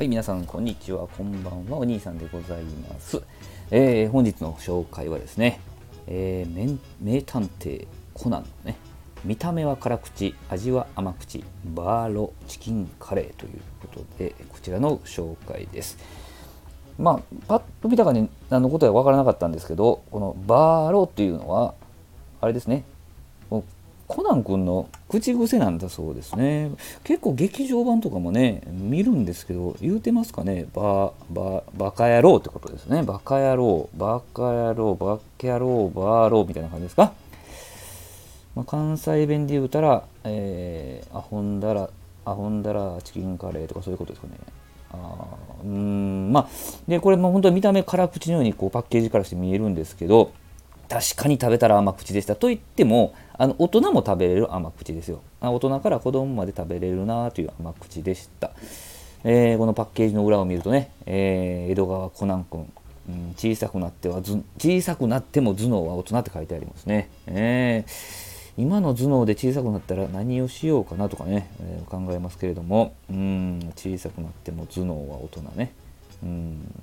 はい、皆さん、こんにちは。こんばんは。お兄さんでございます。えー本日の紹介はですね、えー名探偵コナンのね、見た目は辛口、味は甘口、バーロチキンカレーということで、こちらの紹介です。まあ、パッと見た感じ、何のことは分からなかったんですけど、このバーロっていうのは、あれですね、コナン君の口癖なんだそうですね。結構劇場版とかもね、見るんですけど、言うてますかね、バババカ野郎ってことですね。バカ野郎、バカ野郎、バカ野郎、バーローみたいな感じですか。まあ、関西弁で言うたら、えー、アホンダラ、アホンダラチキンカレーとかそういうことですかね。あうーんまあ、でこれも本当に見た目辛口のようにこうパッケージからして見えるんですけど確かに食べたら甘口でしたと言ってもあの大人も食べれる甘口ですよ。大人から子供まで食べれるなという甘口でした、えーこのパッケージの裏を見るとね、えー江戸川コナン君、うん小さくなっては小さくなっても頭脳は大人って書いてありますね、えー今の頭脳で小さくなったら何をしようかなとかね、えー考えますけれどもうん小さくなっても頭脳は大人ね。うん。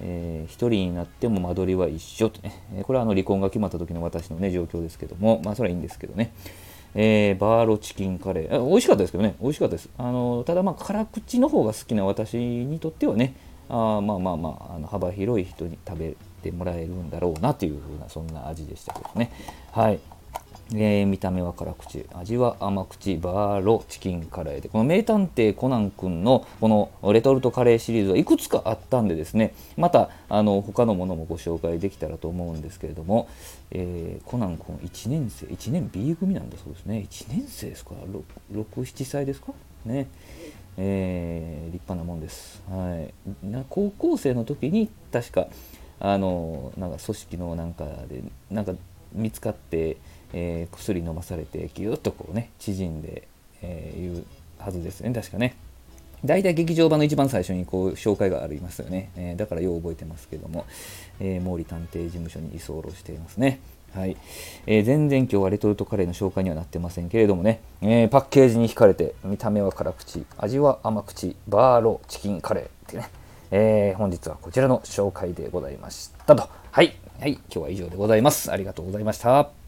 えー一人になっても間取りは一緒ってね、え これはあの離婚が決まった時の私のね状況ですけども。まあそれはいいんですけどね、えーバーロチキンカレー。あ美味しかったですけどね。美味しかったです。あのただま辛口の方が好きな私にとってはねあまあまあまああの幅広い人に食べてもらえるんだろうなというふうなそんな味でしたけどね。はい。えー見た目は辛口。味は甘口。バーロチキンカレーで。この名探偵コナン君のこのレトルトカレーシリーズはいくつかあったんでですね。またあの他のものもご紹介できたらと思うんですけれども、えーコナン君1年生。1年 B 組なんだそうですね。1年生ですか？67歳ですか？ね。えー立派なもんです、はい、な高校生の時に確かあのなんか組織のなんかでなんか見つかって、えー薬飲まされてぎゅっとこうね縮んで、えーいうはずですね確かね。大体劇場版の一番最初にこう紹介がありますよね、えーだからよう覚えてますけども、え毛利探偵事務所に居候していますね。はい、えー全然今日はレトルトカレーの紹介にはなってませんけれどもね、えーパッケージに惹かれて見た目は辛口味は甘口バーロチキンカレーってね。えー本日はこちらの紹介でございましたと。はい。はい。今日は以上でございます。ありがとうございました。